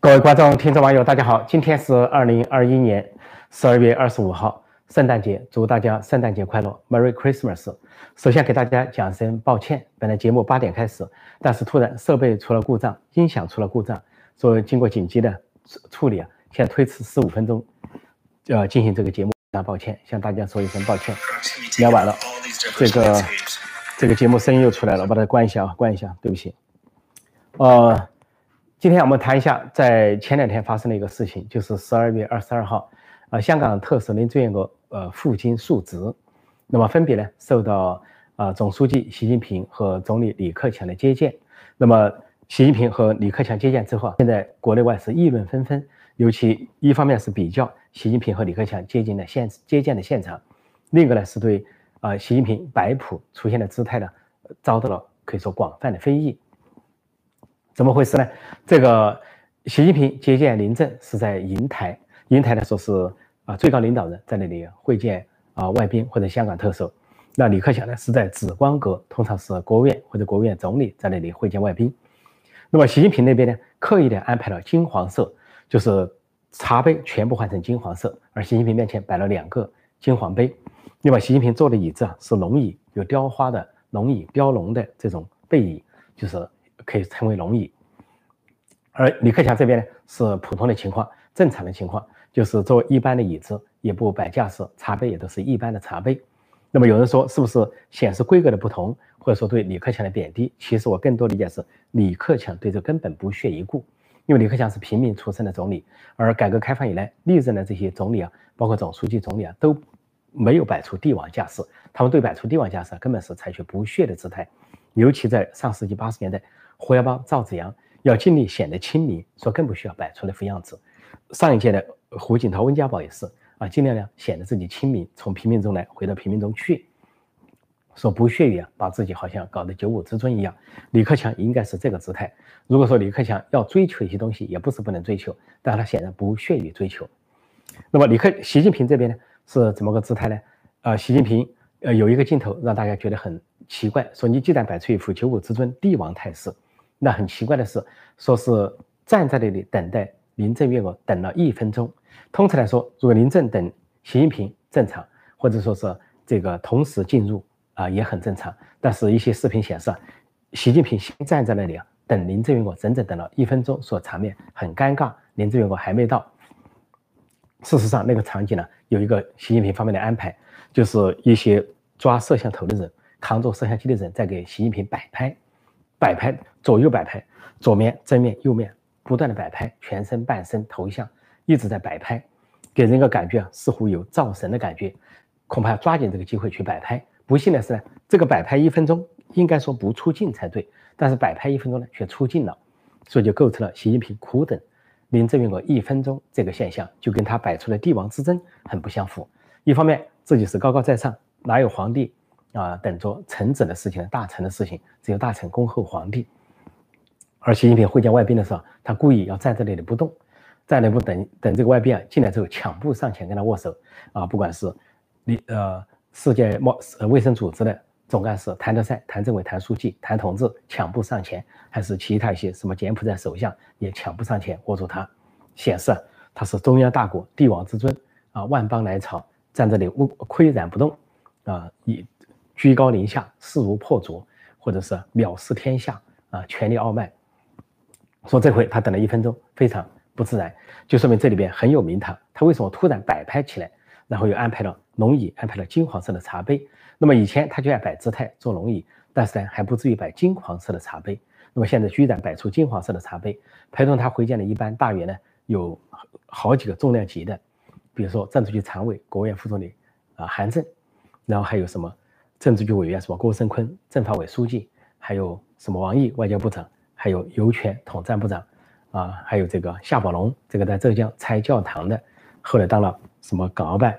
各位观众、听众、网友，大家好！今天是二零二一年十二月二十五号，圣诞节，祝大家圣诞节快乐，Merry Christmas！首先给大家讲声抱歉，本来节目八点开始，但是突然设备出了故障，音响出了故障，所以经过紧急的处理啊，现在推迟十五分钟，呃，进行这个节目，非常抱歉，向大家说一声抱歉。聊完了，这个这个节目声音又出来了，我把它关一下啊，关一下，对不起。呃。今天我们谈一下，在前两天发生的一个事情，就是十二月二十二号，啊，香港特首林郑月娥呃赴京述职，那么分别呢受到啊总书记习近平和总理李克强的接见。那么习近平和李克强接见之后，现在国内外是议论纷纷，尤其一方面是比较习近平和李克强接近的现接见的现场，另一个呢是对啊习近平摆谱出现的姿态呢遭到了可以说广泛的非议。怎么回事呢？这个习近平接见林郑是在银台，银台呢说是啊最高领导人在那里会见啊外宾或者香港特首。那李克强呢是在紫光阁，通常是国务院或者国务院总理在那里会见外宾。那么习近平那边呢刻意的安排了金黄色，就是茶杯全部换成金黄色，而习近平面前摆了两个金黄杯。那么习近平坐的椅子啊是龙椅，有雕花的龙椅，雕龙的这种背椅，就是。可以称为龙椅，而李克强这边呢是普通的情况，正常的情况就是坐一般的椅子，也不摆架势，茶杯也都是一般的茶杯。那么有人说是不是显示规格的不同，或者说对李克强的贬低？其实我更多理解是李克强对这根本不屑一顾，因为李克强是平民出身的总理，而改革开放以来历任的这些总理啊，包括总书记、总理啊，都没有摆出帝王架势，他们对摆出帝王架势根本是采取不屑的姿态，尤其在上世纪八十年代。胡耀邦、赵紫阳要尽力显得亲民，说更不需要摆出那副样子。上一届的胡锦涛、温家宝也是啊，尽量呢显得自己亲民，从平民中来回到平民中去，说不屑于啊把自己好像搞得九五之尊一样。李克强应该是这个姿态。如果说李克强要追求一些东西，也不是不能追求，但他显然不屑于追求。那么李克、习近平这边呢是怎么个姿态呢？啊，习近平呃有一个镜头让大家觉得很奇怪，说你既然摆出一副九五之尊、帝王态势。那很奇怪的是，说是站在那里等待林郑月娥，等了一分钟。通常来说，如果林郑等习近平正常，或者说是这个同时进入啊，也很正常。但是，一些视频显示，习近平先站在那里啊，等林郑月娥，整整等了一分钟，说场面很尴尬。林郑月娥还没到。事实上，那个场景呢，有一个习近平方面的安排，就是一些抓摄像头的人，扛着摄像机的人在给习近平摆拍。摆拍，左右摆拍，左面、正面、右面，不断的摆拍，全身、半身、头像一直在摆拍，给人一个感觉啊，似乎有造神的感觉，恐怕要抓紧这个机会去摆拍。不幸的是呢，这个摆拍一分钟应该说不出镜才对，但是摆拍一分钟呢却出镜了，所以就构成了习近平苦等林郑月娥一分钟这个现象，就跟他摆出的帝王之争很不相符。一方面自己是高高在上，哪有皇帝？啊，等着臣子的事情，大臣的事情，只有大臣恭候皇帝。而习近平会见外宾的时候，他故意要站在那里不动，在那不等等这个外宾啊进来之后，抢步上前跟他握手。啊，不管是你呃世界贸卫生组织的总干事谭德赛、谭政委、谭书记、谭同志抢步上前，还是其他一些什么柬埔寨首相也抢步上前握住他，显示他是中央大国、帝王之尊啊，万邦来朝，站这里岿岿然不动啊，以。居高临下，势如破竹，或者是藐视天下啊，权力傲慢。说这回他等了一分钟，非常不自然，就说明这里边很有名堂。他为什么突然摆拍起来，然后又安排了龙椅，安排了金黄色的茶杯？那么以前他就爱摆姿态坐龙椅，但是呢还不至于摆金黄色的茶杯。那么现在居然摆出金黄色的茶杯，陪同他回见的一般大员呢，有好几个重量级的，比如说政治局常委、国务院副总理啊韩正，然后还有什么？政治局委员什么郭声琨，政法委书记，还有什么王毅外交部长，还有尤权统战部长，啊，还有这个夏宝龙，这个在浙江拆教堂的，后来当了什么港澳办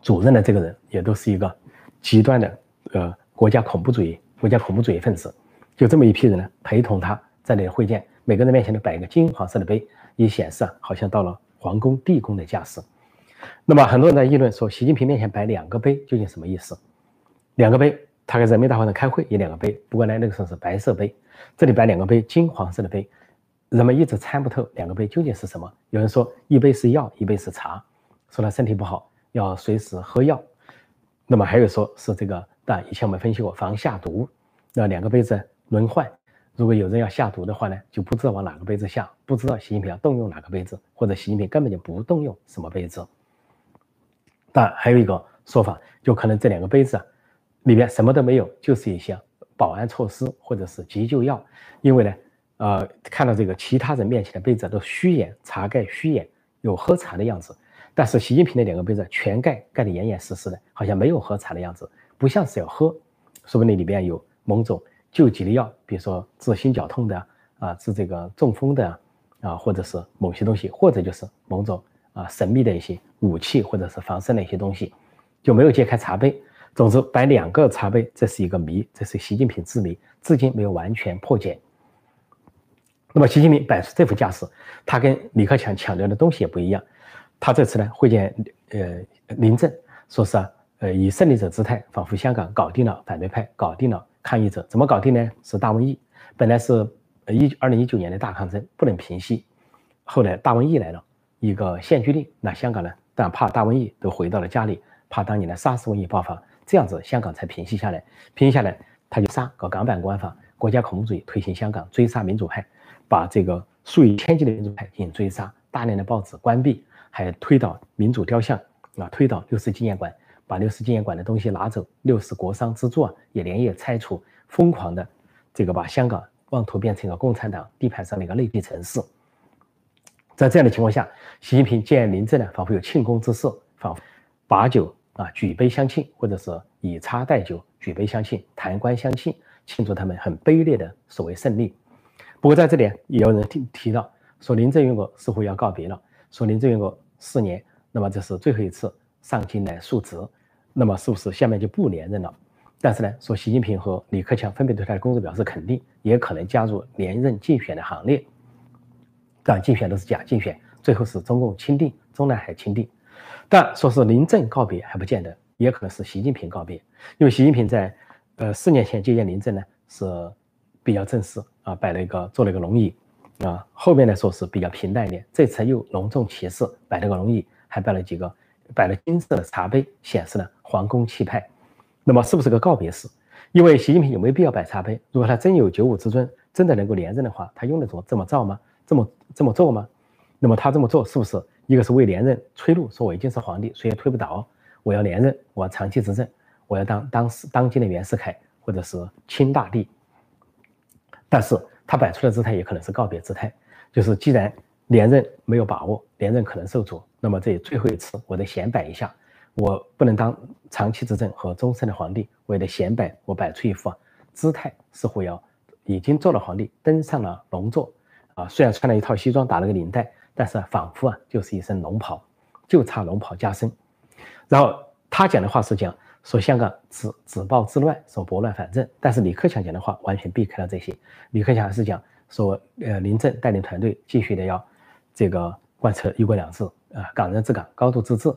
主任的这个人，也都是一个极端的呃国家恐怖主义国家恐怖主义分子。就这么一批人呢，陪同他在那里会见，每个人面前都摆一个金黄色的杯，以显示啊，好像到了皇宫地宫的架势。那么很多人在议论说，习近平面前摆两个杯究竟什么意思？两个杯，他在人民大会堂开会也两个杯，不过呢，那个时候是白色杯，这里摆两个杯，金黄色的杯，人们一直参不透两个杯究竟是什么。有人说一杯是药，一杯是茶，说他身体不好要随时喝药。那么还有说是这个，但以前我们分析过防下毒，那两个杯子轮换，如果有人要下毒的话呢，就不知道往哪个杯子下，不知道习近平要动用哪个杯子，或者习近平根本就不动用什么杯子。但还有一个说法，就可能这两个杯子啊里边什么都没有，就是一些保安措施或者是急救药，因为呢。呃，看到这个其他人面前的杯子都虚掩，茶盖虚掩，有喝茶的样子。但是习近平的两个杯子全盖，盖得严严实实的，好像没有喝茶的样子，不像是要喝。说不定里边有某种救急的药，比如说治心绞痛的啊，治这个中风的啊，或者是某些东西，或者就是某种啊神秘的一些武器，或者是防身的一些东西，就没有揭开茶杯。总之，摆两个茶杯，这是一个谜，这是习近平之谜，至今没有完全破解。那么习近平摆出这副架势，他跟李克强强调的东西也不一样。他这次呢会见呃林郑，说是啊，呃以胜利者姿态，仿佛香港搞定了反对派，搞定了抗议者。怎么搞定呢？是大瘟疫，本来是一二零一九年的大抗争不能平息，后来大瘟疫来了，一个限聚令，那香港呢，但怕大瘟疫都回到了家里，怕当年的沙士瘟疫爆发，这样子香港才平息下来。平息下来，他就杀搞港版国安法，国家恐怖主义推行香港，追杀民主派。把这个数以千计的民主派进行追杀，大量的报纸关闭，还推倒民主雕像啊，推倒六四纪念馆，把六四纪念馆的东西拿走，六四国殇之作也连夜拆除，疯狂的这个把香港妄图变成一个共产党地盘上的一个内地城市。在这样的情况下，习近平见林郑呢，仿佛有庆功之势，仿佛把酒啊举杯相庆，或者是以茶代酒举杯相庆，弹冠相庆，庆祝他们很卑劣的所谓胜利。不过在这里也有人提提到说林郑月娥似乎要告别了，说林郑月娥四年，那么这是最后一次上京来述职，那么是不是下面就不连任了？但是呢，说习近平和李克强分别对他的工作表示肯定，也可能加入连任竞选的行列。但竞选都是假竞选，最后是中共钦定，中南海钦定。但说是临阵告别还不见得，也可能是习近平告别，因为习近平在呃四年前接见林郑呢是。比较正式啊，摆了一个做了一个龙椅啊，后面来说是比较平淡一点。这次又隆重其事，摆了个龙椅，还摆了几个摆了金色的茶杯，显示了皇宫气派。那么是不是个告别式？因为习近平有没有必要摆茶杯？如果他真有九五之尊，真的能够连任的话，他用得着这么造吗？这么这么做吗？那么他这么做是不是一个是为连任吹路？说我已经是皇帝，谁也推不倒，我要连任，我要长期执政，我要当当时当今的袁世凯或者是清大帝。但是他摆出的姿态也可能是告别姿态，就是既然连任没有把握，连任可能受阻，那么这最后一次我得显摆一下，我不能当长期执政和终身的皇帝，我也得显摆，我摆出一副姿态，似乎要已经做了皇帝，登上了龙座，啊，虽然穿了一套西装，打了个领带，但是仿佛啊就是一身龙袍，就差龙袍加身。然后他讲的话是讲。说香港只只暴自乱，说拨乱反正，但是李克强讲的话完全避开了这些。李克强还是讲说，呃，林郑带领团队继续的要这个贯彻一国两制啊，港人治港，高度自治。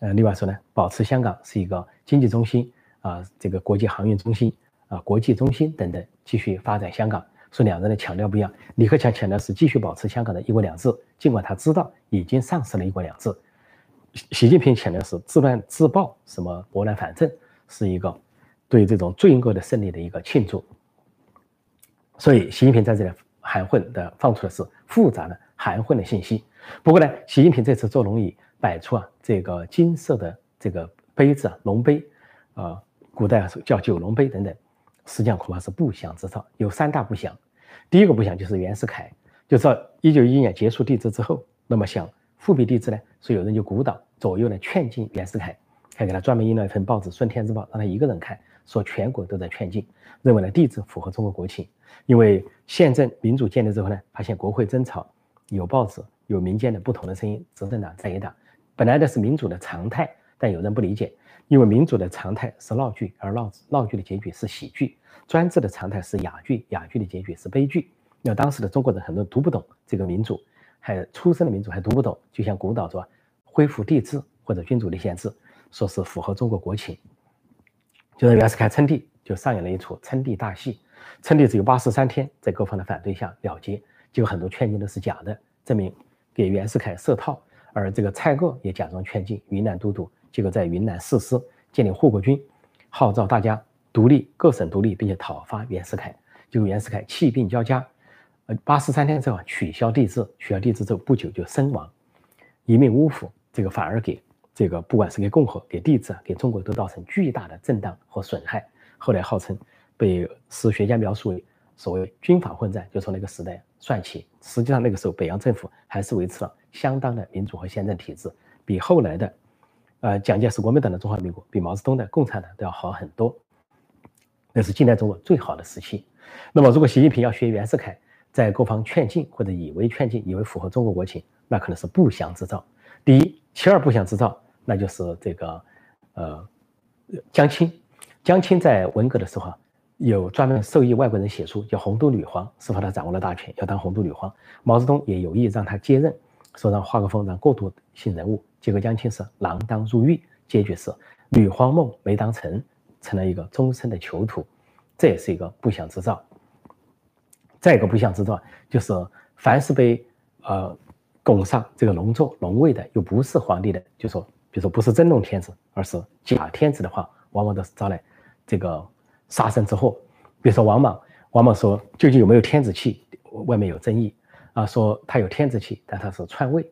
呃，另外说呢，保持香港是一个经济中心啊，这个国际航运中心啊，国际中心等等，继续发展香港。说两人的强调不一样，李克强强调是继续保持香港的一国两制，尽管他知道已经丧失了一国两制。习近平强调是自乱自爆，什么拨乱反正，是一个对这种罪恶的胜利的一个庆祝。所以，习近平在这里含混的放出的是复杂的含混的信息。不过呢，习近平这次坐龙椅摆出啊这个金色的这个杯子啊龙杯，啊，古代叫九龙杯等等，实际上恐怕是不祥之兆。有三大不祥，第一个不祥就是袁世凯，就是一九一一年结束帝制之后，那么想。复辟帝制呢，所以有人就鼓捣左右呢劝进袁世凯，还给他专门印了一份报纸《顺天日报》，让他一个人看，说全国都在劝进，认为呢帝制符合中国国情。因为宪政民主建立之后呢，发现国会争吵，有报纸，有民间的不同的声音，执政党在野党，本来的是民主的常态，但有人不理解，因为民主的常态是闹剧，而闹闹剧的结局是喜剧；专制的常态是哑剧，哑剧的结局是悲剧。那当时的中国人很多读不懂这个民主。还出生的民族还读不懂，就像鼓捣着恢复帝制或者君主立宪制，说是符合中国国情。就是袁世凯称帝，就上演了一出称帝大戏。称帝只有八十三天，在各方的反对下了结，结果很多劝进都是假的，证明给袁世凯设套，而这个蔡锷也假装劝进，云南都督，结果在云南誓师，建立护国军，号召大家独立，各省独立，并且讨伐袁世凯，结果袁世凯气病交加，呃，八十三天之后取消帝制，取消帝制之后不久就身亡，一命呜呼，这个反而给。这个不管是给共和、给帝制、给中国都造成巨大的震荡和损害。后来号称被史学家描述为所谓军阀混战，就从那个时代算起。实际上那个时候北洋政府还是维持了相当的民主和宪政体制，比后来的呃蒋介石国民党的中华民国，比毛泽东的共产党都要好很多。那是近代中国最好的时期。那么如果习近平要学袁世凯，在各方劝进或者以为劝进，以为符合中国国情，那可能是不祥之兆。第一，其二不祥之兆。那就是这个，呃，江青，江青在文革的时候有专门授意外国人写书，叫洪都女皇，是怕他掌握了大权，要当洪都女皇。毛泽东也有意让他接任，说让画个风，让过渡性人物。结果江青是锒铛入狱，结局是女皇梦没当成，成了一个终身的囚徒，这也是一个不祥之兆。再一个不祥之兆就是，凡是被呃拱上这个龙座龙位的，又不是皇帝的，就说。比如说不是真龙天子，而是假天子的话，往往都是招来这个杀身之祸。比如说王莽，王莽说究竟有没有天子气，外面有争议啊，说他有天子气，但他是篡位，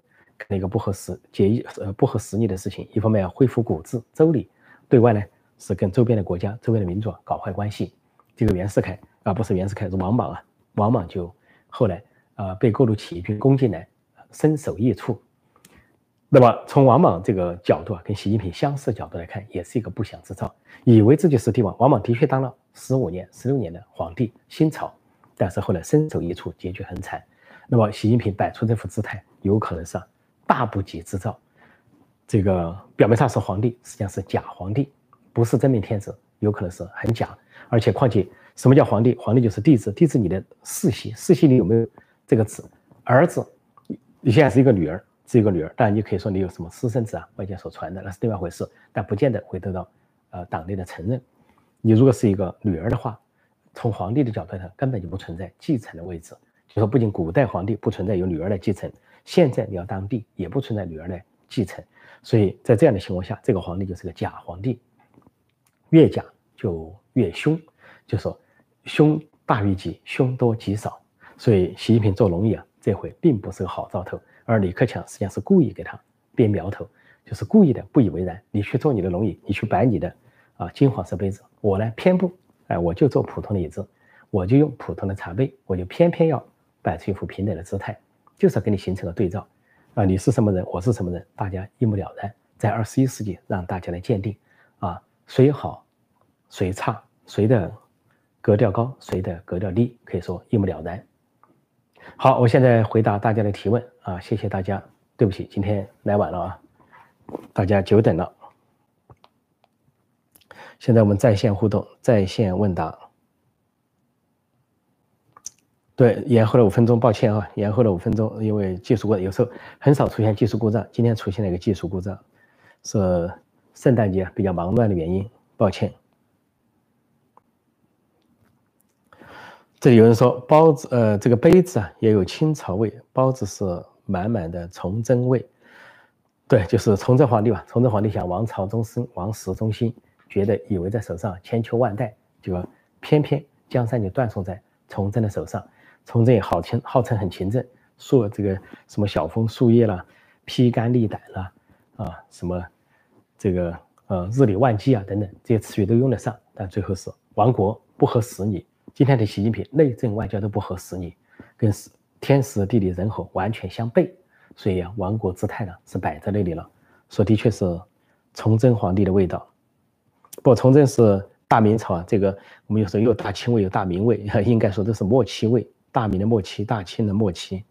那个不合时节义呃不合时宜的事情。一方面要恢复古制周礼，对外呢是跟周边的国家、周边的民族搞坏关系。这个袁世凯啊，不是袁世凯是王莽啊，王莽就后来啊被各路起义军攻进来，身首异处。那么从王莽这个角度啊，跟习近平相似的角度来看，也是一个不祥之兆。以为自己是帝王，王莽的确当了十五年、十六年的皇帝，新朝，但是后来身首异处，结局很惨。那么习近平摆出这副姿态，有可能是大不吉之兆。这个表面上是皇帝，实际上是假皇帝，不是真命天子，有可能是很假。而且况且，什么叫皇帝？皇帝就是帝制，帝制你的世袭，世袭里有没有这个子？儿子，你现在是一个女儿。是一个女儿，当然你可以说你有什么私生子啊，外界所传的那是另外一回事，但不见得会得到呃党内的承认。你如果是一个女儿的话，从皇帝的角度来看，根本就不存在继承的位置。就说不仅古代皇帝不存在有女儿来继承，现在你要当帝也不存在女儿来继承。所以在这样的情况下，这个皇帝就是个假皇帝，越假就越凶，就说凶大于吉，凶多吉少。所以习近平做龙椅啊，这回并不是个好兆头。而李克强实际上是故意给他编苗头，就是故意的不以为然。你去做你的龙椅，你去摆你的啊金黄色杯子，我呢偏不，哎，我就做普通的椅子，我就用普通的茶杯，我就偏偏要摆出一副平等的姿态，就是要跟你形成个对照啊，你是什么人，我是什么人，大家一目了然。在二十一世纪，让大家来鉴定啊，谁好，谁差，谁的格调高，谁的格调低，可以说一目了然。好，我现在回答大家的提问啊，谢谢大家。对不起，今天来晚了啊，大家久等了。现在我们在线互动，在线问答。对，延后了五分钟，抱歉啊，延后了五分钟，因为技术过，有时候很少出现技术故障，今天出现了一个技术故障，是圣诞节比较忙乱的原因，抱歉。这里有人说包子，呃，这个杯子啊也有清朝味，包子是满满的崇祯味。对，就是崇祯皇帝吧。崇祯皇帝想王朝终身，王室中心，觉得以为在手上千秋万代，结果偏偏江山就断送在崇祯的手上。崇祯也号称号称很勤政，说这个什么晓风树叶啦，披肝沥胆啦，啊，什么这个呃日理万机啊等等这些词语都用得上，但最后是亡国不合时宜。今天的习近平内政外交都不合时宜，跟天时地利人和完全相悖，所以啊，亡国姿态呢是摆在那里了。说的确是崇祯皇帝的味道，不，崇祯是大明朝啊。这个我们有时候有大清味，有大明味，应该说都是末期味，大明的末期，大清的末期。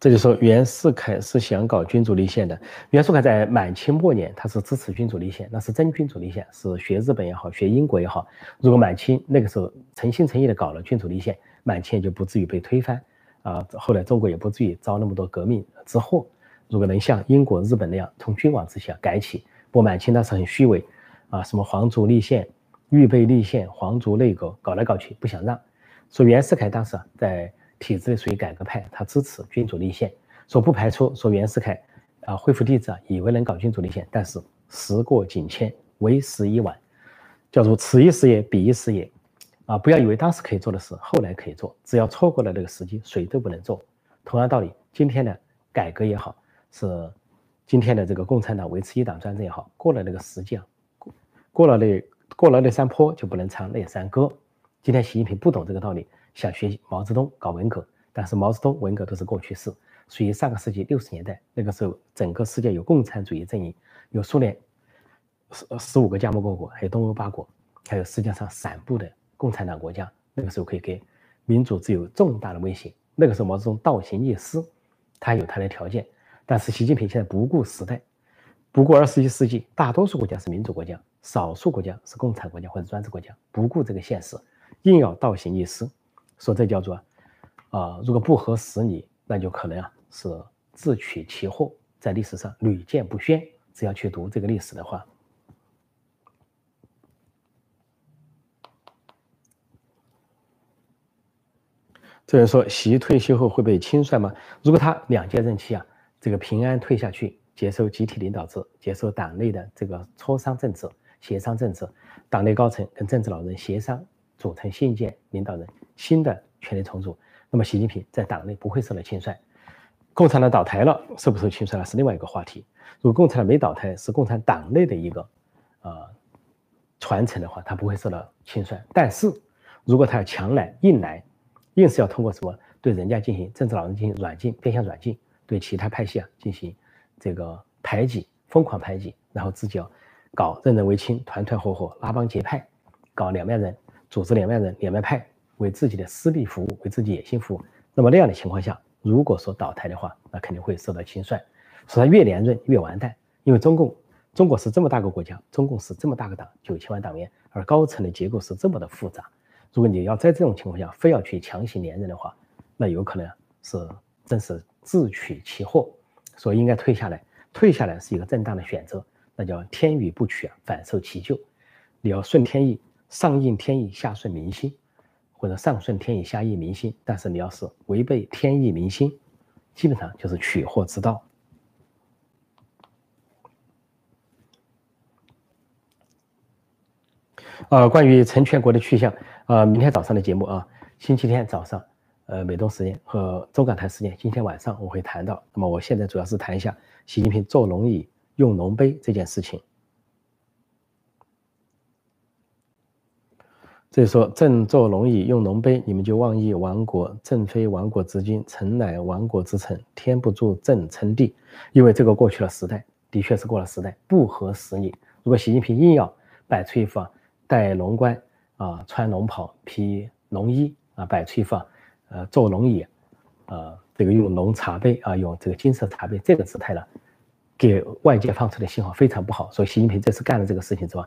这就说袁世凯是想搞君主立宪的。袁世凯在满清末年，他是支持君主立宪，那是真君主立宪，是学日本也好，学英国也好。如果满清那个时候诚心诚意的搞了君主立宪，满清也就不至于被推翻啊。后来中国也不至于遭那么多革命之祸。如果能像英国、日本那样从君王之下改起，不满清当时很虚伪啊，什么皇族立宪、预备立宪、皇族内阁，搞来搞去不想让。说袁世凯当时在。体制属于改革派，他支持君主立宪，说不排除说袁世凯啊恢复帝制啊，以为能搞君主立宪，但是时过境迁，为时已晚，叫做此一时也，彼一时也，啊，不要以为当时可以做的事，后来可以做，只要错过了这个时机，谁都不能做。同样道理，今天的改革也好，是今天的这个共产党维持一党专政也好，过了那个时机啊，过了那过了那山坡就不能唱那山歌。今天习近平不懂这个道理。想学习毛泽东搞文革，但是毛泽东文革都是过去式，属于上个世纪六十年代。那个时候，整个世界有共产主义阵营，有苏联十十五个加盟共和国，还有东欧八国，还有世界上散布的共产党国家。那个时候可以给民主自由重大的威胁。那个时候毛泽东倒行逆施，他有他的条件。但是习近平现在不顾时代，不顾二十一世纪，大多数国家是民主国家，少数国家是共产国家或者专制国家，不顾这个现实，硬要倒行逆施。说这叫做，啊，如果不合时宜，那就可能啊是自取其祸，在历史上屡见不鲜。只要去读这个历史的话，这人说习退休后会被轻率吗？如果他两届任期啊，这个平安退下去，接受集体领导制，接受党内的这个磋商政治、协商政治，党内高层跟政治老人协商。组成新一届领导人，新的权力重组，那么习近平在党内不会受到轻率。共产党倒台了，受不受轻率那是另外一个话题。如果共产党没倒台，是共产党内的一个呃传承的话，他不会受到轻率。但是如果他要强来硬来，硬是要通过什么对人家进行政治老人进行软禁，变相软禁，对其他派系啊进行这个排挤，疯狂排挤，然后自己要搞任人唯亲，团团伙伙，拉帮结派，搞两面人。组织两面人、两面派为自己的私利服务，为自己野心服务。那么那样的情况下，如果说倒台的话，那肯定会受到轻率。说他越连任越完蛋，因为中共中国是这么大个国家，中共是这么大个党，九千万党员，而高层的结构是这么的复杂。如果你要在这种情况下非要去强行连任的话，那有可能是真是自取其祸。所以应该退下来，退下来是一个正当的选择。那叫天与不取，反受其咎。你要顺天意。上应天意，下顺民心，或者上顺天意，下应民心。但是你要是违背天意民心，基本上就是取祸之道。呃，关于陈全国的去向，呃，明天早上的节目啊，星期天早上，呃，美东时间和中港台时间，今天晚上我会谈到。那么我现在主要是谈一下习近平坐龙椅用龙杯这件事情。所以说，朕坐龙椅用龙杯，你们就妄议亡国。朕非亡国之君，臣乃亡国之臣。天不助朕称帝，因为这个过去了时代，的确是过了时代，不合时宜。如果习近平硬要摆出一副戴龙冠啊、穿龙袍、披龙衣啊、摆出一副呃坐龙椅，呃这个用龙茶杯啊、用这个金色茶杯这个姿态呢，给外界放出的信号非常不好。所以习近平这次干了这个事情之后，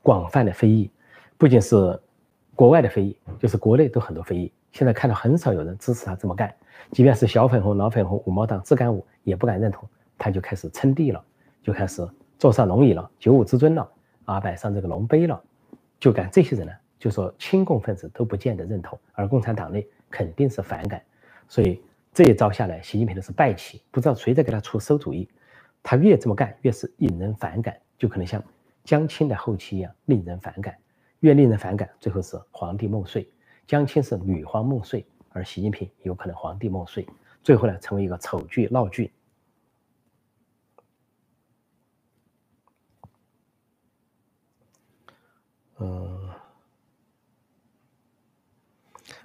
广泛的非议，不仅是。国外的非议就是国内都很多非议，现在看到很少有人支持他这么干，即便是小粉红、老粉红、五毛党、自干五也不敢认同，他就开始称帝了，就开始坐上龙椅了，九五之尊了，啊，摆上这个龙杯了，就敢这些人呢，就说亲共分子都不见得认同，而共产党内肯定是反感，所以这一招下来，习近平的是败棋，不知道谁在给他出馊主意，他越这么干越是引人反感，就可能像江青的后期一样令人反感。越令人反感，最后是皇帝梦碎。江青是女皇梦碎，而习近平有可能皇帝梦碎，最后呢成为一个丑剧闹剧。嗯，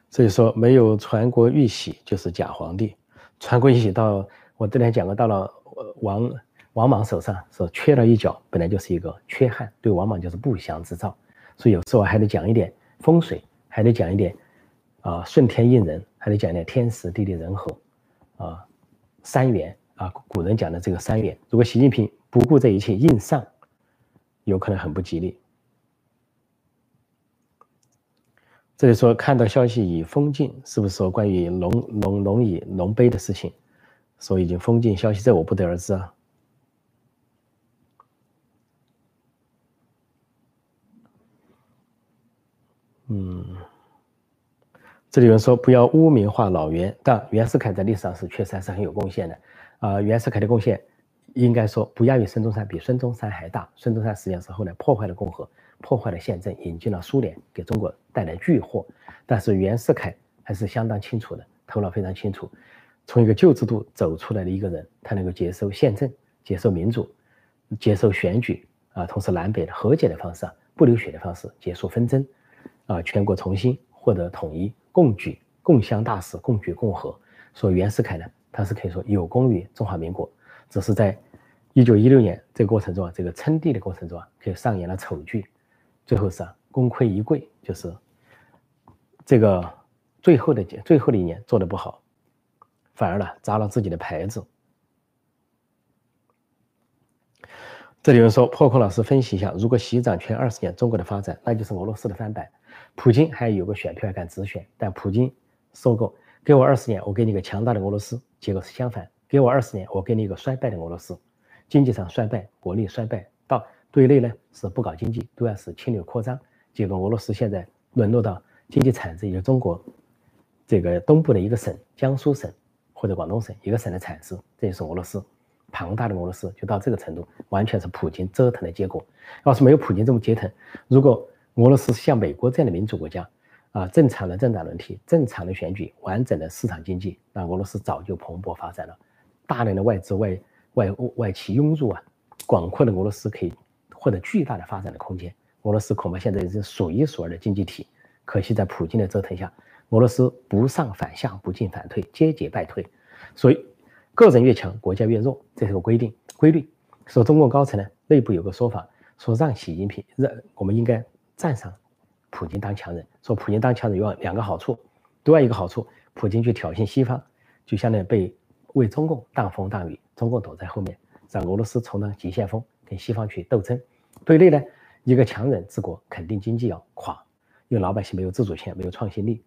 所以说没有传国玉玺就是假皇帝。传国玉玺到我之前讲过，到了王王莽手上是缺了一角，本来就是一个缺憾，对王莽就是不祥之兆。所以有时候还得讲一点风水，还得讲一点啊顺天应人，还得讲一点天时地利人和，啊，三元啊，古人讲的这个三元，如果习近平不顾这一切硬上，有可能很不吉利。这里说看到消息已封禁，是不是说关于龙龙龙椅龙杯的事情？说已经封禁消息，这我不得而知啊。嗯，这里有人说不要污名化老袁，但袁世凯在历史上是确实还是很有贡献的啊。袁世凯的贡献应该说不亚于孙中山，比孙中山还大。孙中山实际上是后来破坏了共和。破坏了宪政，引进了苏联，给中国带来巨祸。但是袁世凯还是相当清楚的，头脑非常清楚。从一个旧制度走出来的一个人，他能够接受宪政，接受民主，接受选举啊，同时南北的和解的方式，不流血的方式结束纷争，啊，全国重新获得统一，共举共襄大事，共举共和。说袁世凯呢，他是可以说有功于中华民国，只是在一九一六年这个过程中啊，这个称帝的过程中啊，可以上演了丑剧。最后是功亏一篑，就是这个最后的最后的一年做的不好，反而呢砸了自己的牌子。这里有人说，破空老师分析一下，如果习掌权二十年，中国的发展那就是俄罗斯的翻版。普京还有个选票敢直选，但普京说过，给我二十年，我给你个强大的俄罗斯。结果是相反，给我二十年，我给你一个衰败的俄罗斯，经济上衰败，国力衰败到。对内呢是不搞经济，对外是侵略扩张，结果俄罗斯现在沦落到经济产值也就中国这个东部的一个省，江苏省或者广东省一个省的产值，这就是俄罗斯庞大的俄罗斯就到这个程度，完全是普京折腾的结果。要是没有普京这么折腾，如果俄罗斯像美国这样的民主国家啊，正常的政党轮替、正常的选举、完整的市场经济，那俄罗斯早就蓬勃发展了，大量的外资外外外企涌入啊，广阔的俄罗斯可以。获得巨大的发展的空间，俄罗斯恐怕现在是数一数二的经济体。可惜在普京的折腾下，俄罗斯不上反下，不进反退，节节败退。所以，个人越强，国家越弱，这是个规定规律。说中共高层呢，内部有个说法，说让习近平让我们应该赞赏普京当强人。说普京当强人有两个好处，另外一个好处，普京去挑衅西方，就相当于被为中共挡风挡雨，中共躲在后面，让俄罗斯充当急先锋。跟西方去斗争，对内呢，一个强人治国，肯定经济要垮，因为老百姓没有自主权，没有创新力，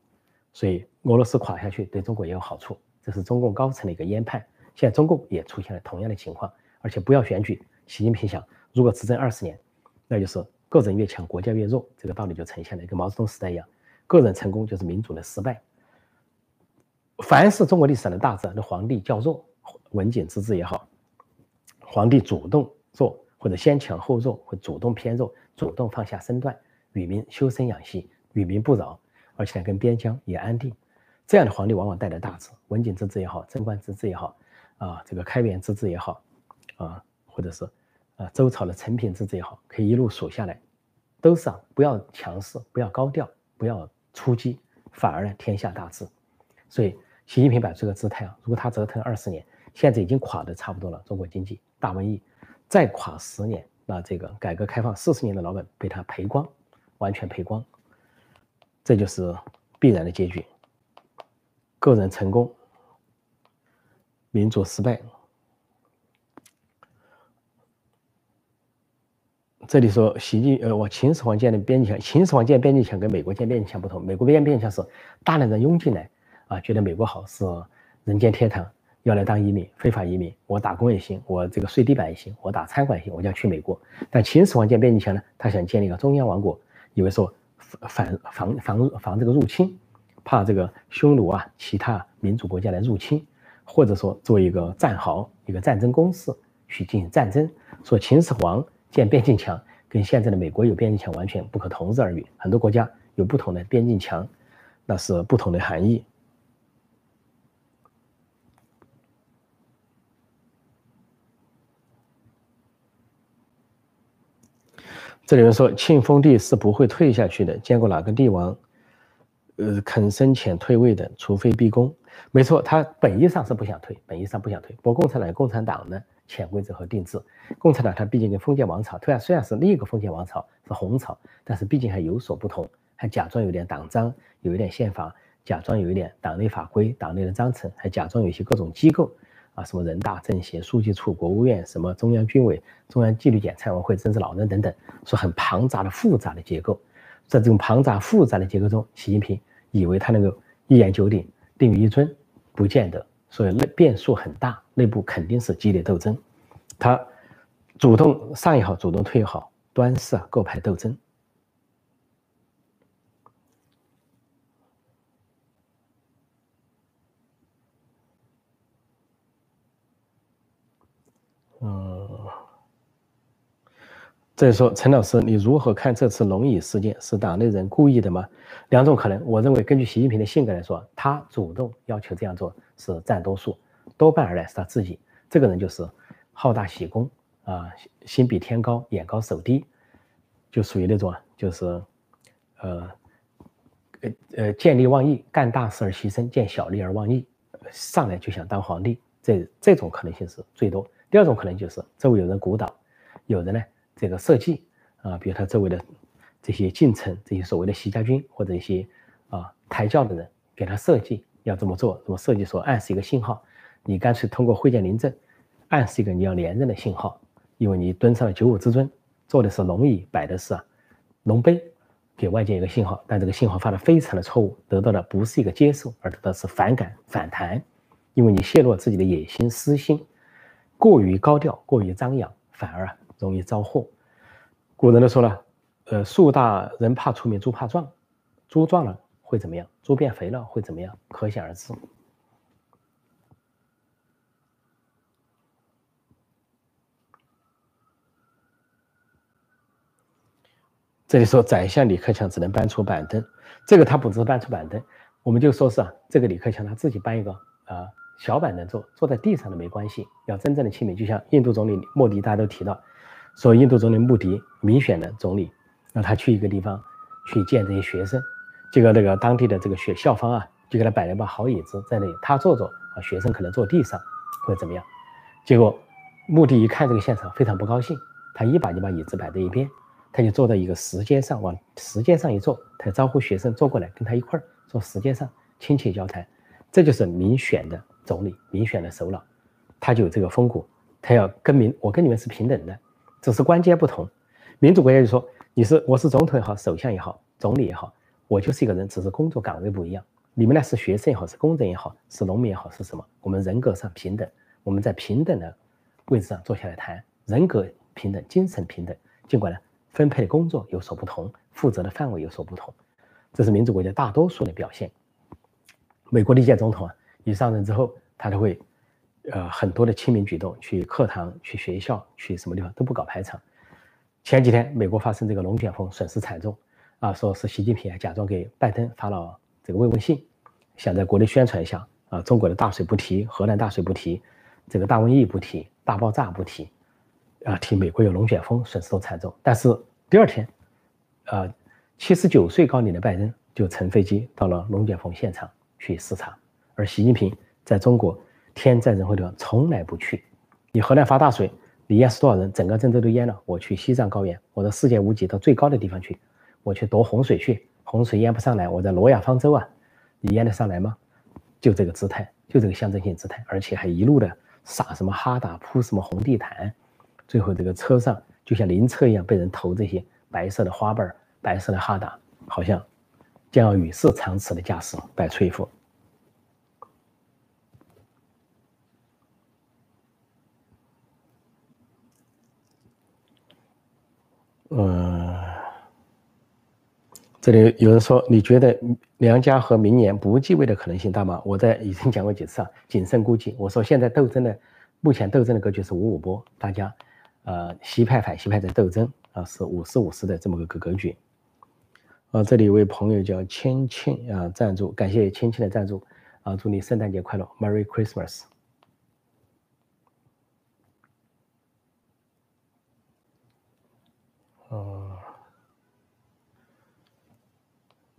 所以俄罗斯垮下去对中国也有好处，这是中共高层的一个研判。现在中共也出现了同样的情况，而且不要选举，习近平想，如果执政二十年，那就是个人越强，国家越弱，这个道理就呈现了，跟毛泽东时代一样，个人成功就是民主的失败。凡是中国历史上的大治，那皇帝较弱，文景之治也好，皇帝主动弱。或者先强后弱，会主动偏弱，主动放下身段，与民修身养息，与民不扰，而且，跟边疆也安定。这样的皇帝往往带来大治，文景之治也好，贞观之治也好，啊，这个开元之治也好，啊，或者是啊周朝的陈平之治也好，可以一路数下来，都是啊，不要强势，不要高调，不要出击，反而呢天下大治。所以习近平摆出个姿态啊，如果他折腾二十年，现在已经垮的差不多了，中国经济大瘟疫。再垮十年，那这个改革开放四十年的老本被他赔光，完全赔光，这就是必然的结局。个人成功，民主失败。这里说，习近呃，我秦始皇建的边境墙，秦始皇建边境墙跟美国建边境墙不同，美国建边境墙是大量人涌进来啊，觉得美国好是人间天堂。要来当移民，非法移民，我打工也行，我这个睡地板也行，我打餐馆也行，我就要去美国。但秦始皇建边境墙呢，他想建立一个中央王国，以为说反防防防这个入侵，怕这个匈奴啊，其他民族国家来入侵，或者说做一个战壕，一个战争攻势去进行战争。说秦始皇建边境墙跟现在的美国有边境墙完全不可同日而语，很多国家有不同的边境墙，那是不同的含义。这里面说庆丰帝是不会退下去的，见过哪个帝王，呃，肯生前退位的？除非逼宫。没错，他本意上是不想退，本意上不想退。不过共产党，共产党呢潜规则和定制，共产党它毕竟跟封建王朝，虽然虽然是另一个封建王朝是红朝，但是毕竟还有所不同，还假装有点党章，有一点宪法，假装有一点党内法规、党内的章程，还假装有一些各种机构，啊，什么人大政协、书记处、国务院、什么中央军委、中央纪律检查委员会、政治老人等等，说很庞杂的复杂的结构，在这种庞杂复杂的结构中，习近平以为他能够一言九鼎、定于一尊，不见得，所以内变数很大，内部肯定是激烈斗争，他主动上也好，主动退也好，端是啊各派斗争。嗯，再说陈老师，你如何看这次龙椅事件？是党内人故意的吗？两种可能。我认为，根据习近平的性格来说，他主动要求这样做是占多数，多半而来是他自己。这个人就是好大喜功啊，心比天高，眼高手低，就属于那种就是呃呃呃见利忘义，干大事而牺牲，见小利而忘义，上来就想当皇帝。这这种可能性是最多。第二种可能就是周围有人鼓捣，有人呢这个设计啊，比如他周围的这些近臣，这些所谓的习家军或者一些啊抬轿的人给他设计要这么做，那么设计说暗示一个信号，你干脆通过会见临政，暗示一个你要连任的信号，因为你登上了九五之尊，坐的是龙椅，摆的是龙杯，给外界一个信号，但这个信号发的非常的错误，得到的不是一个接受，而得到是反感反弹，因为你泄露了自己的野心私心。过于高调，过于张扬，反而容易招祸。古人都说了，呃，树大人怕出名，猪怕壮，猪壮了会怎么样？猪变肥了会怎么样？可想而知。这里说宰相李克强只能搬出板凳，这个他不只是搬出板凳，我们就说是啊，这个李克强他自己搬一个啊。小板凳坐，坐在地上都没关系。要真正的亲民，就像印度总理莫迪，大家都提到，说印度总理莫迪民选的总理，让他去一个地方去见这些学生，这个那个当地的这个学校方啊，就给他摆了一把好椅子在那里，他坐坐啊，学生可能坐地上或者怎么样。结果莫迪一看这个现场非常不高兴，他一把就把椅子摆在一边，他就坐在一个石阶上，往石阶上一坐，他招呼学生坐过来跟他一块儿坐石阶上亲切交谈，这就是民选的。总理民选的首脑，他就有这个风骨，他要跟民，我跟你们是平等的，只是关键不同。民主国家就说你是我是总统也好，首相也好，总理也好，我就是一个人，只是工作岗位不一样。你们呢是学生也好，是工人也好，是农民也好，是什么？我们人格上平等，我们在平等的位置上坐下来谈，人格平等，精神平等。尽管呢分配的工作有所不同，负责的范围有所不同，这是民主国家大多数的表现。美国历届总统啊。一上任之后，他都会，呃，很多的亲民举动，去课堂、去学校、去什么地方都不搞排场。前几天美国发生这个龙卷风，损失惨重，啊，说是习近平啊假装给拜登发了这个慰问信，想在国内宣传一下啊，中国的大水不提，河南大水不提，这个大瘟疫不提，大爆炸不提，啊，提美国有龙卷风，损失都惨重。但是第二天，呃，七十九岁高龄的拜登就乘飞机到了龙卷风现场去视察。而习近平在中国天灾人祸地方从来不去。你河南发大水，你淹死多少人？整个郑州都淹了。我去西藏高原，我到世界屋脊到最高的地方去，我去夺洪水去，洪水淹不上来。我在诺亚方舟啊，你淹得上来吗？就这个姿态，就这个象征性姿态，而且还一路的撒什么哈达，铺什么红地毯，最后这个车上就像灵车一样被人投这些白色的花瓣、白色的哈达，好像将要与世长辞的架势，摆出一副。嗯，这里有人说，你觉得梁家和明年不继位的可能性大吗？我在已经讲过几次啊，谨慎估计。我说现在斗争的，目前斗争的格局是五五波，大家，呃，西派反西派在斗争啊，是五十五十的这么个格格局。啊，这里有位朋友叫千庆啊，赞助，感谢千庆的赞助啊，祝你圣诞节快乐，Merry Christmas。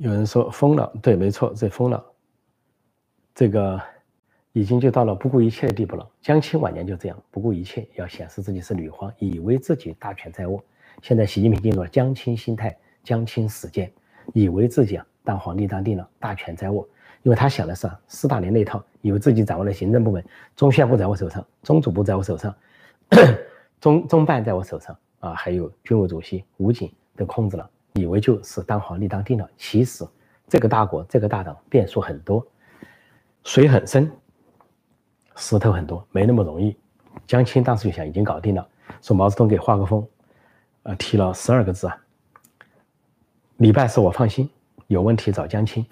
有人说疯了，对，没错，这疯了。这个已经就到了不顾一切的地步了。江青晚年就这样不顾一切，要显示自己是女皇，以为自己大权在握。现在习近平进入了江青心态，江青实践，以为自己啊当皇帝当定了，大权在握。因为他想的是啊斯大林那套，以为自己掌握了行政部门，中宣部在我手上，中组部在我手上，中中办在我手上啊，还有军委主席武警都控制了，以为就是当皇帝当定了。其实这个大国这个大党变数很多，水很深，石头很多，没那么容易。江青当时就想已经搞定了，说毛泽东给华国锋，呃提了十二个字啊，礼拜四我放心，有问题找江青。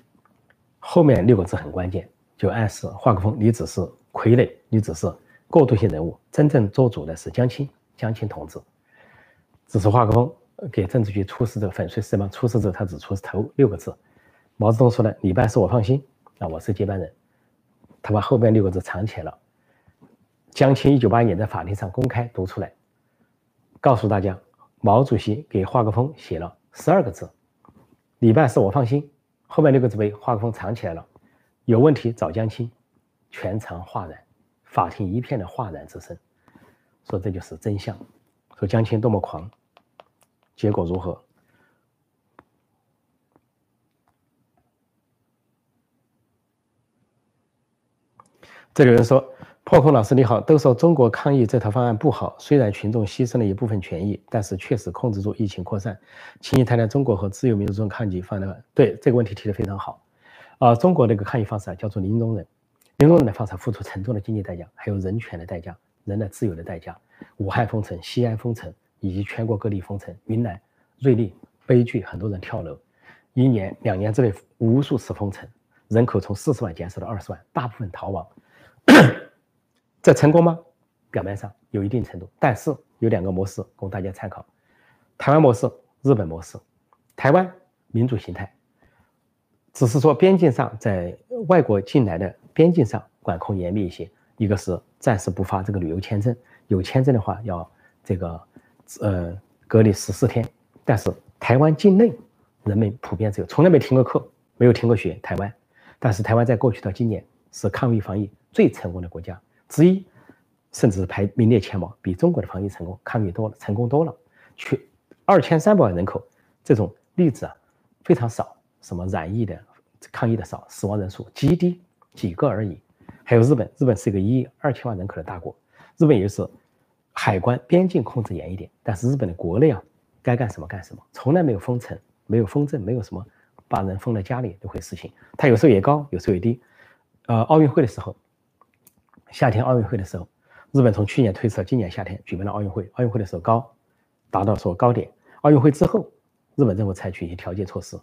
后面六个字很关键，就暗示华国锋你只是傀儡，你只是过渡性人物，真正做主的是江青，江青同志。只是华国锋给政治局出示这个粉碎事嘛，出示之后他只出示头六个字。毛泽东说的礼拜四我放心，啊我是接班人，他把后边六个字藏起来了。江青一九八一年在法庭上公开读出来，告诉大家，毛主席给华国锋写了十二个字，礼拜四我放心。后面六个字被华国锋藏起来了，有问题找江青，全场哗然，法庭一片的哗然之声，说这就是真相，说江青多么狂，结果如何？这有人说。破空老师你好，都说中国抗疫这套方案不好，虽然群众牺牲了一部分权益，但是确实控制住疫情扩散。请你谈谈中国和自由民主中抗疫方案。对这个问题提得非常好。啊，中国那个抗疫方式啊，叫做零容忍，零容忍的方式付出沉重的经济代价，还有人权的代价、人的自由的代价。武汉封城、西安封城，以及全国各地封城，云南、瑞丽悲剧，很多人跳楼，一年、两年之内无数次封城，人口从四十万减少到二十万，大部分逃亡。这成功吗？表面上有一定程度，但是有两个模式供大家参考：台湾模式、日本模式。台湾民主形态，只是说边境上在外国进来的边境上管控严密一些，一个是暂时不发这个旅游签证，有签证的话要这个呃隔离十四天。但是台湾境内人们普遍只有，从来没停过课，没有停过学。台湾，但是台湾在过去到今年是抗疫防疫最成功的国家。之一，甚至排名列前茅，比中国的防疫成功抗疫多了，成功多了。去二千三百万人口，这种例子啊非常少。什么染疫的、抗疫的少，死亡人数极低，几个而已。还有日本，日本是一个一亿二千万人口的大国，日本也是海关边境控制严一点，但是日本的国内啊该干什么干什么，从来没有封城，没有封镇，没有什么把人封在家里这回事情。它有时候也高，有时候也低。呃，奥运会的时候。夏天奥运会的时候，日本从去年推迟到今年夏天举办了奥运会。奥运会的时候高，达到说高点。奥运会之后，日本政府采取一些调节措施，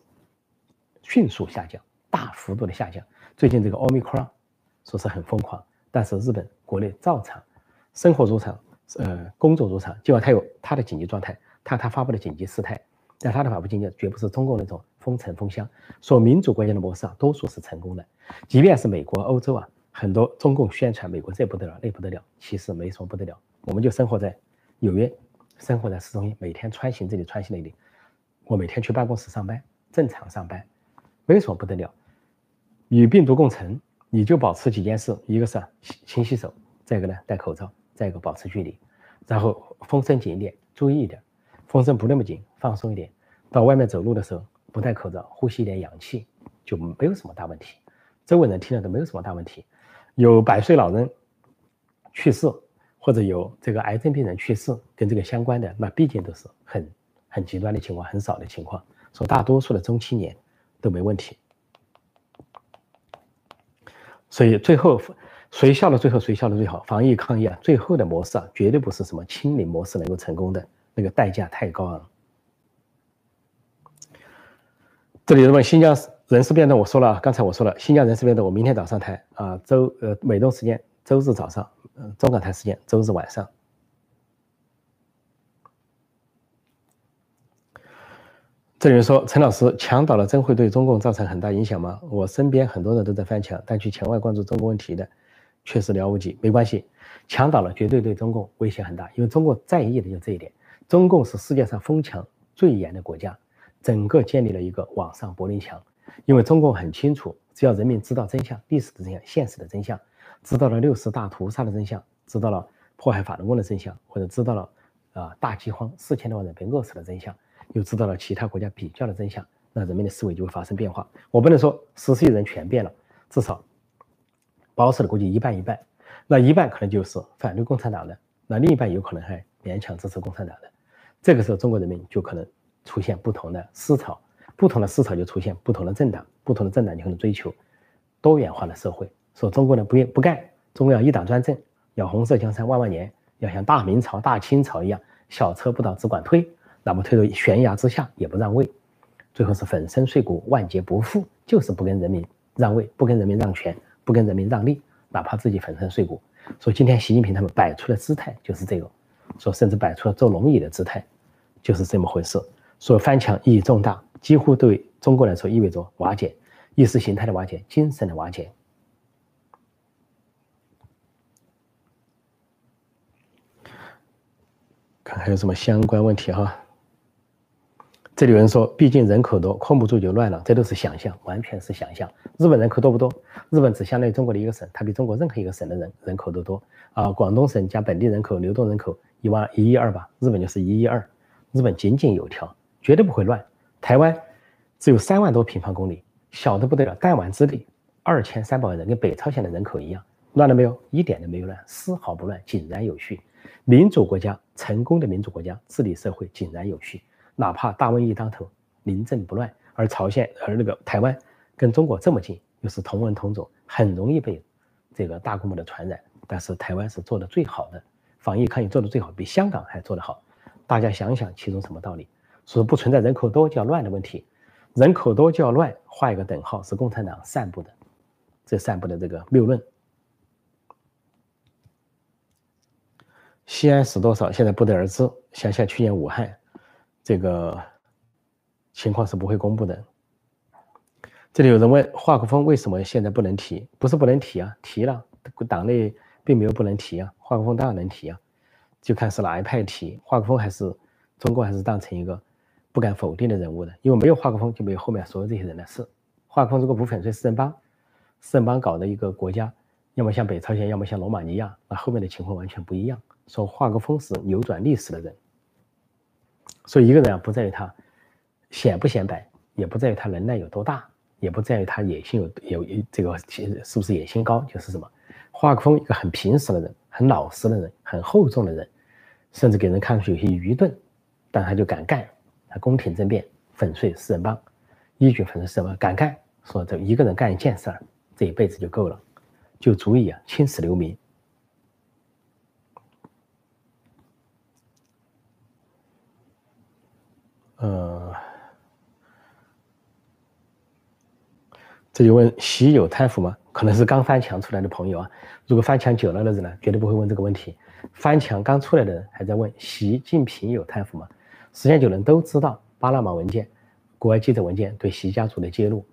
迅速下降，大幅度的下降。最近这个奥密克戎说是很疯狂，但是日本国内照常生活如常，呃，工作如常。尽管他有他的紧急状态，他他发布的紧急事态，但他的发布紧急绝不是中共那种封城封箱。说民主国家的模式啊，多数是成功的，即便是美国、欧洲啊。很多中共宣传美国这不得了那不得了，其实没什么不得了。我们就生活在纽约，生活在市中心，每天穿行这里穿行那里。我每天去办公室上班，正常上班，没什么不得了。与病毒共存，你就保持几件事：一个是勤洗手，再一个呢戴口罩，再一个保持距离。然后风声紧一点，注意一点；风声不那么紧，放松一点。到外面走路的时候不戴口罩，呼吸一点氧气，就没有什么大问题。周围人听了都没有什么大问题。有百岁老人去世，或者有这个癌症病人去世，跟这个相关的，那毕竟都是很很极端的情况，很少的情况。说大多数的中青年都没问题，所以最后谁笑的最后谁笑的最好？防疫抗疫啊，最后的模式啊，绝对不是什么清零模式能够成功的，那个代价太高昂。这里问新疆人事变动，我说了，刚才我说了，新疆人事变动，我明天早上谈啊，周呃美东时间周日早上，嗯，中港台时间周日晚上。这里人说，陈老师，墙倒了真会对中共造成很大影响吗？我身边很多人都在翻墙，但去墙外关注中国问题的，确实了无几。没关系，墙倒了绝对对中共威胁很大，因为中共在意的就这一点。中共是世界上封墙最严的国家，整个建立了一个网上柏林墙。因为中共很清楚，只要人民知道真相、历史的真相、现实的真相，知道了六十大屠杀的真相，知道了迫害法轮功的真相，或者知道了啊大饥荒四千多万人被饿死的真相，又知道了其他国家比较的真相，那人民的思维就会发生变化。我不能说十四亿人全变了，至少保守的估计一半一半，那一半可能就是反对共产党的，那另一半有可能还勉强支持共产党的。这个时候，中国人民就可能出现不同的思潮，不同的思潮就出现不同的政党，不同的政党就可能追求多元化的社会。说中国人不愿不干，中国要一党专政，要红色江山万万年，要像大明朝、大清朝一样，小车不倒只管推，那么推到悬崖之下也不让位，最后是粉身碎骨、万劫不复，就是不跟人民让位，不跟人民让权，不跟人民让利，哪怕自己粉身碎骨。说今天习近平他们摆出的姿态就是这个。说甚至摆出了坐龙椅的姿态，就是这么回事。说翻墙意义重大，几乎对中国来说意味着瓦解，意识形态的瓦解，精神的瓦解。看还有什么相关问题哈？这里有人说，毕竟人口多，控不住就乱了，这都是想象，完全是想象。日本人口多不多？日本只相当于中国的一个省，它比中国任何一个省的人人口都多啊。广东省加本地人口、流动人口一万一亿二吧，日本就是一亿二，日本井井有条，绝对不会乱。台湾只有三万多平方公里，小的不得了，弹丸之地，二千三百万人，跟北朝鲜的人口一样，乱了没有？一点都没有乱，丝毫不乱，井然有序。民主国家，成功的民主国家治理社会井然有序。哪怕大瘟疫当头，临阵不乱，而朝鲜，而那个台湾跟中国这么近，又是同文同种，很容易被这个大规模的传染。但是台湾是做的最好的，防疫抗疫做的最好，比香港还做得好。大家想想其中什么道理？说不存在人口多就要乱的问题，人口多就要乱，画一个等号是共产党散布的，这散布的这个谬论。西安死多少，现在不得而知。想想去年武汉。这个情况是不会公布的。这里有人问华国锋为什么现在不能提？不是不能提啊，提了，党内并没有不能提啊。华国锋当然能提啊，就看是哪一派提。华国锋还是中国还是当成一个不敢否定的人物的，因为没有华国锋就没有后面所有这些人的事。华国锋如果不粉碎四人帮，四人帮搞的一个国家，要么像北朝鲜，要么像罗马尼亚，那后面的情况完全不一样。说华国锋是扭转历史的人。所以一个人啊，不在于他显不显摆，也不在于他能耐有多大，也不在于他野心有有这个是不是野心高，就是什么，华国锋一个很平实的人，很老实的人，很厚重的人，甚至给人看上去有些愚钝，但他就敢干，他宫廷政变，粉碎四人帮，一举粉碎四人帮，敢干，说这一个人干一件事儿，这一辈子就够了，就足以啊青史留名。呃，这就问习有贪腐吗？可能是刚翻墙出来的朋友啊。如果翻墙久了的人呢，绝对不会问这个问题。翻墙刚出来的人还在问习近平有贪腐吗？时间久人都知道巴拿马文件、国外记者文件对习家族的揭露，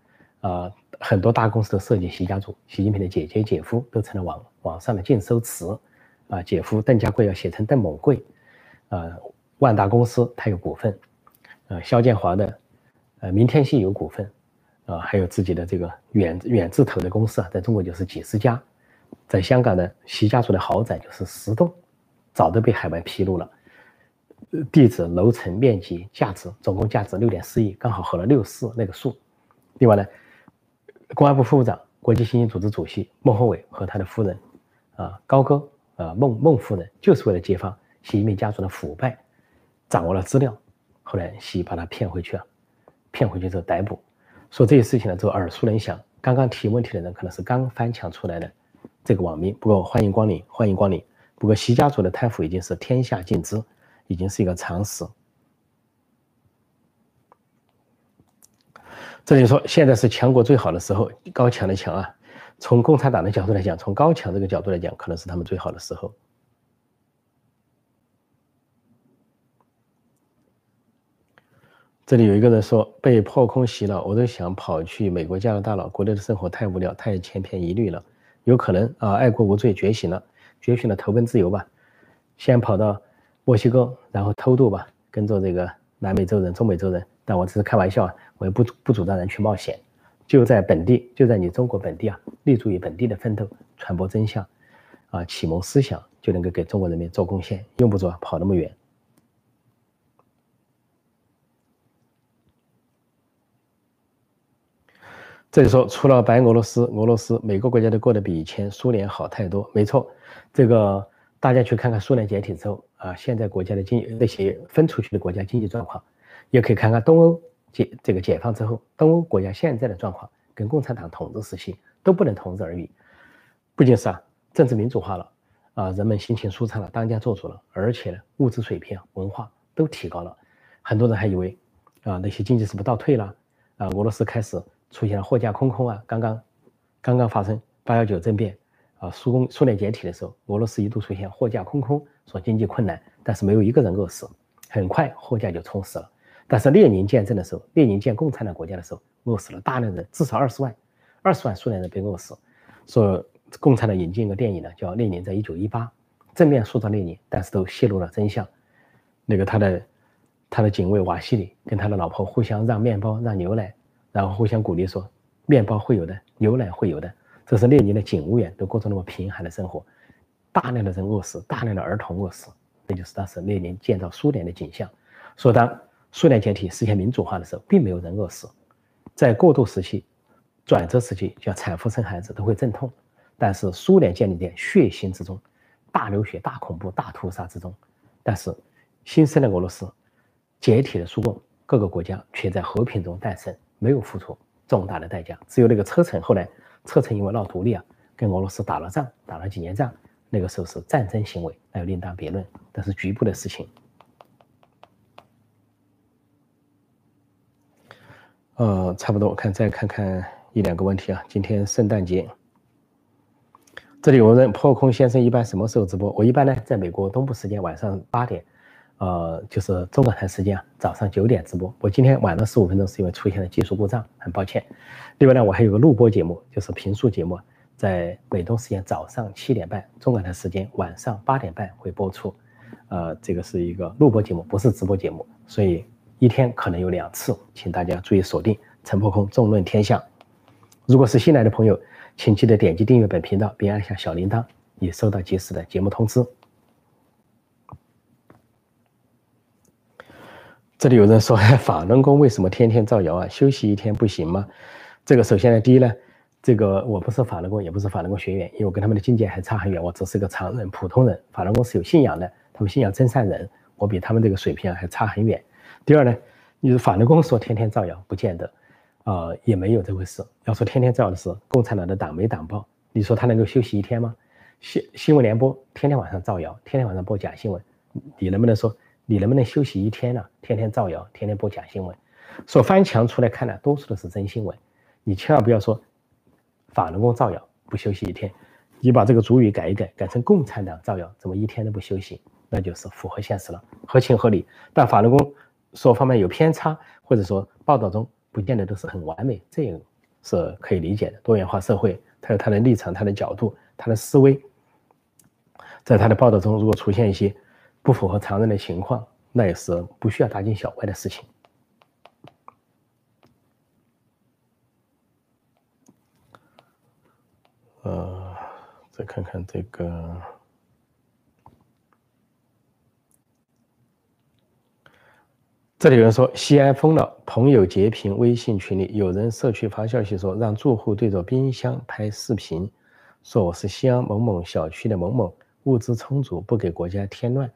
啊，很多大公司都涉及习家族，习近平的姐姐、姐夫都成了网网上的禁收词，啊，姐夫邓家贵要写成邓某贵，啊，万达公司他有股份。呃，肖建华的，呃，明天系有股份，啊，还有自己的这个远远字头的公司啊，在中国就是几十家，在香港的习家族的豪宅就是十栋，早都被海外披露了，地址、楼层、面积、价值，总共价值六点四亿，刚好合了六四那个数。另外呢，公安部副部长、国际刑警组织主席孟宏伟和他的夫人，啊，高歌，啊，孟孟夫人，就是为了揭发习近平家族的腐败，掌握了资料。后来习把他骗回去了，骗回去之后逮捕，说这些事情呢，都耳熟能详。刚刚提问题的人可能是刚翻墙出来的这个网民，不过欢迎光临，欢迎光临。不过习家族的贪腐已经是天下尽知，已经是一个常识。这里说现在是强国最好的时候，高强的强啊。从共产党的角度来讲，从高强这个角度来讲，可能是他们最好的时候。这里有一个人说被破空袭了，我都想跑去美国、加拿大了。国内的生活太无聊，太千篇一律了。有可能啊，爱国无罪觉醒了，觉醒了投奔自由吧。先跑到墨西哥，然后偷渡吧，跟着这个南美洲人、中美洲人。但我只是开玩笑啊，我也不不主张人去冒险。就在本地，就在你中国本地啊，立足于本地的奋斗，传播真相，啊，启蒙思想，就能够给中国人民做贡献，用不着跑那么远。这里说，除了白俄罗斯、俄罗斯，每个国家都过得比以前苏联好太多。没错，这个大家去看看苏联解体之后啊，现在国家的经那些分出去的国家经济状况，也可以看看东欧解这个解放之后，东欧国家现在的状况跟共产党统治时期都不能同日而语。不仅是啊，政治民主化了啊，人们心情舒畅了，当家做主了，而且呢，物质水平、文化都提高了。很多人还以为啊，那些经济是不倒退了啊？俄罗斯开始。出现了货架空空啊！刚刚刚刚发生八幺九政变啊，苏共苏联解体的时候，俄罗斯一度出现货架空空，说经济困难，但是没有一个人饿死，很快货架就充实了。但是列宁建政的时候，列宁建共产党国家的时候，饿死了大量人，至少二十万，二十万苏联人被饿死。说共产党引进一个电影呢，叫《列宁在一九一八》，正面塑造列宁，但是都泄露了真相。那个他的他的警卫瓦西里跟他的老婆互相让面包，让牛奶。然后互相鼓励说，面包会有的，牛奶会有的。这是列宁的警务员都过着那么贫寒的生活，大量的人饿死，大量的儿童饿死，这就是当时列宁建造苏联的景象。说当苏联解体实现民主化的时候，并没有人饿死，在过渡时期、转折时期，叫产妇生孩子都会阵痛，但是苏联建立在血腥之中，大流血、大恐怖、大屠杀之中，但是新生的俄罗斯，解体的苏共，各个国家却在和平中诞生。没有付出重大的代价，只有那个车臣。后来车臣因为闹独立啊，跟俄罗斯打了仗，打了几年仗，那个时候是战争行为，那另当别论。但是局部的事情。呃，差不多，我看再看看一两个问题啊。今天圣诞节，这里有人破空先生一般什么时候直播？我一般呢，在美国东部时间晚上八点。呃，就是中港台时间啊，早上九点直播。我今天晚了十五分钟，是因为出现了技术故障，很抱歉。另外呢，我还有个录播节目，就是评述节目，在美东时间早上七点半，中港台时间晚上八点半会播出。呃，这个是一个录播节目，不是直播节目，所以一天可能有两次，请大家注意锁定陈破空纵论天下。如果是新来的朋友，请记得点击订阅本频道，并按下小铃铛，以收到及时的节目通知。这里有人说法轮功为什么天天造谣啊？休息一天不行吗？这个首先呢，第一呢，这个我不是法轮功，也不是法轮功学员，因为我跟他们的境界还差很远，我只是个常人、普通人。法轮功是有信仰的，他们信仰真善人，我比他们这个水平还差很远。第二呢，你是法轮功说天天造谣，不见得，啊，也没有这回事。要说天天造谣的是共产党的党媒党报，你说他能够休息一天吗？新新闻联播天天晚上造谣，天天晚上播假新闻，你能不能说？你能不能休息一天呢？天天造谣，天天播假新闻，说翻墙出来看的多数都是真新闻。你千万不要说法轮功造谣不休息一天，你把这个主语改一改，改成共产党造谣，怎么一天都不休息？那就是符合现实了，合情合理。但法轮功说方面有偏差，或者说报道中不见得都是很完美，这个是可以理解的。多元化社会，它有它的立场、它的角度、它的思维，在他的报道中，如果出现一些。不符合常人的情况，那也是不需要大惊小怪的事情。呃，再看看这个，这里有人说西安封了，朋友截屏微信群里有人社区发消息说让住户对着冰箱拍视频，说我是西安某某小区的某某，物资充足，不给国家添乱。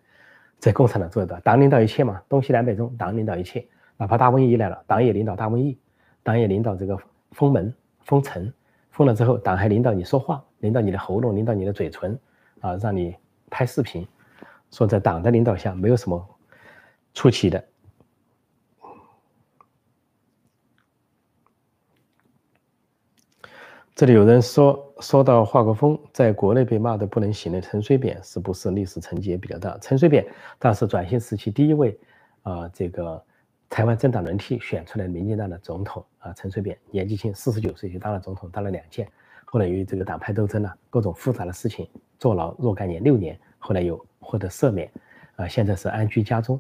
在共产党做得到，党领导一切嘛，东西南北中，党领导一切，哪怕大瘟疫来了，党也领导大瘟疫，党也领导这个封门、封城，封了之后，党还领导你说话，领导你的喉咙，领导你的嘴唇，啊，让你拍视频，说在党的领导下，没有什么出奇的。这里有人说，说到华国锋在国内被骂的不能行的陈水扁，是不是历史成绩也比较大？陈水扁当时转型时期第一位，啊，这个台湾政党轮替选出来民进党的总统啊，陈水扁年纪轻，四十九岁就当了总统，当了两届，后来由于这个党派斗争呢，各种复杂的事情，坐牢若干年，六年，后来又获得赦免，啊，现在是安居家中，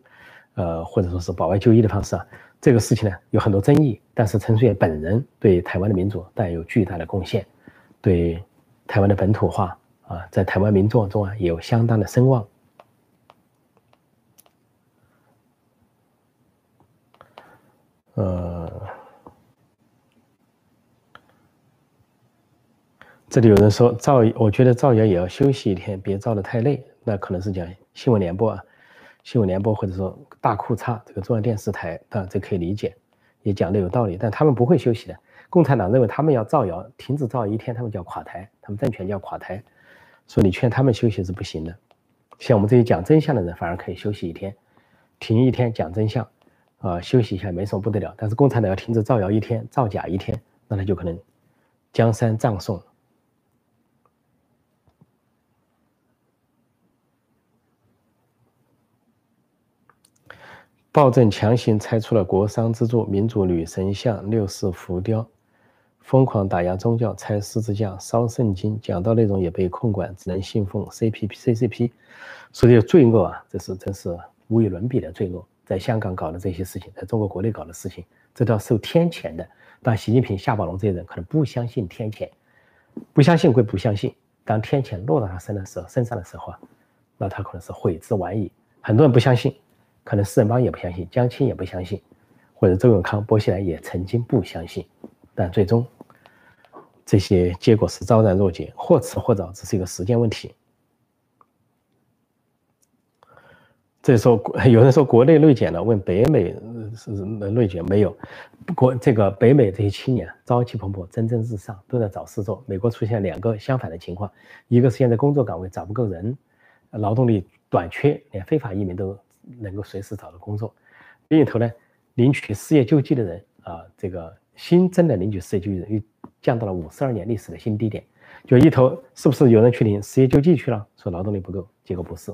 呃，或者说是保外就医的方式啊。这个事情呢有很多争议，但是陈水扁本人对台湾的民主带有巨大的贡献，对台湾的本土化啊，在台湾民众中啊也有相当的声望。呃，这里有人说造，我觉得造谣也要休息一天，别造的太累。那可能是讲新闻联播啊，新闻联播或者说大裤衩这个中央电视台啊，这可以理解，也讲的有道理。但他们不会休息的。共产党认为他们要造谣，停止造谣一天，他们就要垮台，他们政权就要垮台。所以你劝他们休息是不行的。像我们这些讲真相的人，反而可以休息一天，停一天讲真相，啊，休息一下没什么不得了。但是共产党要停止造谣一天，造假一天，那他就可能江山葬送。暴政强行拆除了国殇之柱、民主女神像、六世浮雕，疯狂打压宗教，拆十字架、烧圣经，讲道内容也被控管，只能信奉 CPP、CCP，所以罪恶啊，这是真是无与伦比的罪恶。在香港搞的这些事情，在中国国内搞的事情，这都要受天谴的。但习近平、夏宝龙这些人可能不相信天谴，不相信归不相信，当天谴落到他身的时候，身上的时候啊，那他可能是悔之晚矣。很多人不相信。可能四人帮也不相信，江青也不相信，或者周永康、薄熙来也曾经不相信，但最终这些结果是昭然若揭，或迟或早，只是一个时间问题。这时候有人说国内内卷了，问北美是内卷没有？国这个北美这些青年朝气蓬勃、蒸蒸日上，都在找事做。美国出现两个相反的情况：一个是现在工作岗位找不够人，劳动力短缺，连非法移民都。能够随时找到工作，另一头呢，领取失业救济的人啊，这个新增的领取失业救济人又降到了五十二年历史的新低点。就一头是不是有人去领失业救济去了？说劳动力不够，结果不是。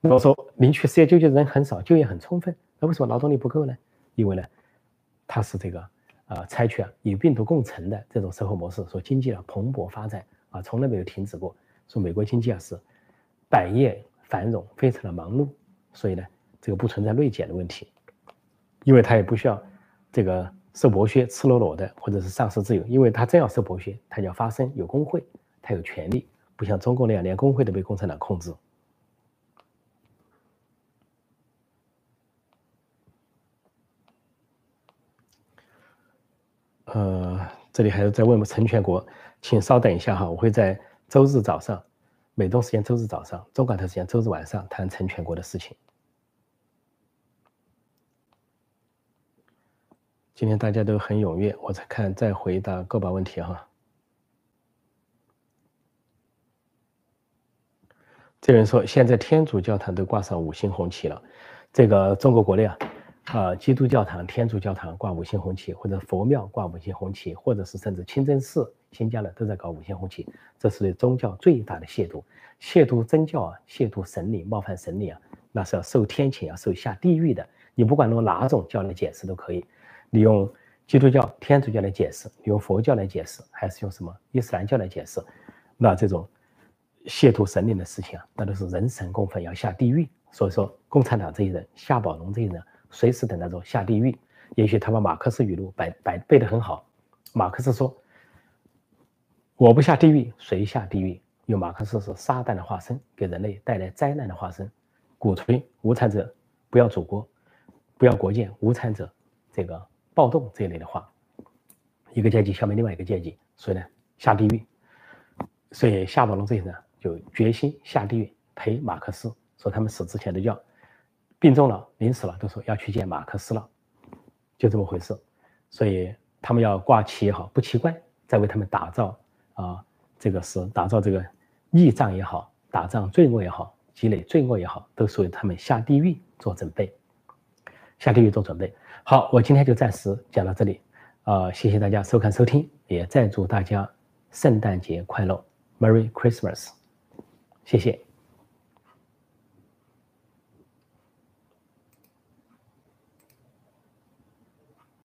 如果说领取失业救济的人很少，就业很充分，那为什么劳动力不够呢？因为呢，它是这个啊，采取啊与病毒共存的这种生活模式，说经济啊蓬勃发展啊，从来没有停止过。说美国经济啊是百业繁荣，非常的忙碌。所以呢，这个不存在内检的问题，因为他也不需要这个受剥削、赤裸裸的，或者是丧失自由。因为他真要受剥削，他就要发声，有工会，他有权利，不像中共那样，连工会都被共产党控制。呃，这里还是在问陈全国，请稍等一下哈，我会在周日早上。美东时间周日早上，中港台时间周日晚上谈成全国的事情。今天大家都很踊跃，我再看再回答个把问题哈。这人说，现在天主教堂都挂上五星红旗了，这个中国国内啊。啊，基督教堂、天主教堂挂五星红旗，或者佛庙挂五星红旗，或者是甚至清真寺、新疆的都在搞五星红旗，这是宗教最大的亵渎。亵渎真教啊，亵渎神灵，冒犯神灵啊，那是要受天谴，要受下地狱的。你不管用哪种教来解释都可以，你用基督教、天主教来解释，你用佛教来解释，还是用什么伊斯兰教来解释，那这种亵渎神灵的事情啊，那都是人神共愤，要下地狱。所以说，共产党这些人，夏宝龙这些人。随时等待着下地狱。也许他把马克思语录摆摆背得很好。马克思说：“我不下地狱，谁下地狱？”因为马克思是撒旦的化身，给人类带来灾难的化身，鼓吹无产者不要祖国，不要国界，无产者这个暴动这一类的话，一个阶级消灭另外一个阶级，所以呢下地狱。所以夏宝龙这些人就决心下地狱陪马克思，说他们死之前都要。病重了，临死了，都说要去见马克思了，就这么回事。所以他们要挂旗也好，不奇怪，在为他们打造啊，这个是打造这个义仗也好，打仗罪恶也好，积累罪恶也好，都属于他们下地狱做准备，下地狱做准备。好，我今天就暂时讲到这里，啊，谢谢大家收看收听，也再祝大家圣诞节快乐，Merry Christmas，谢谢。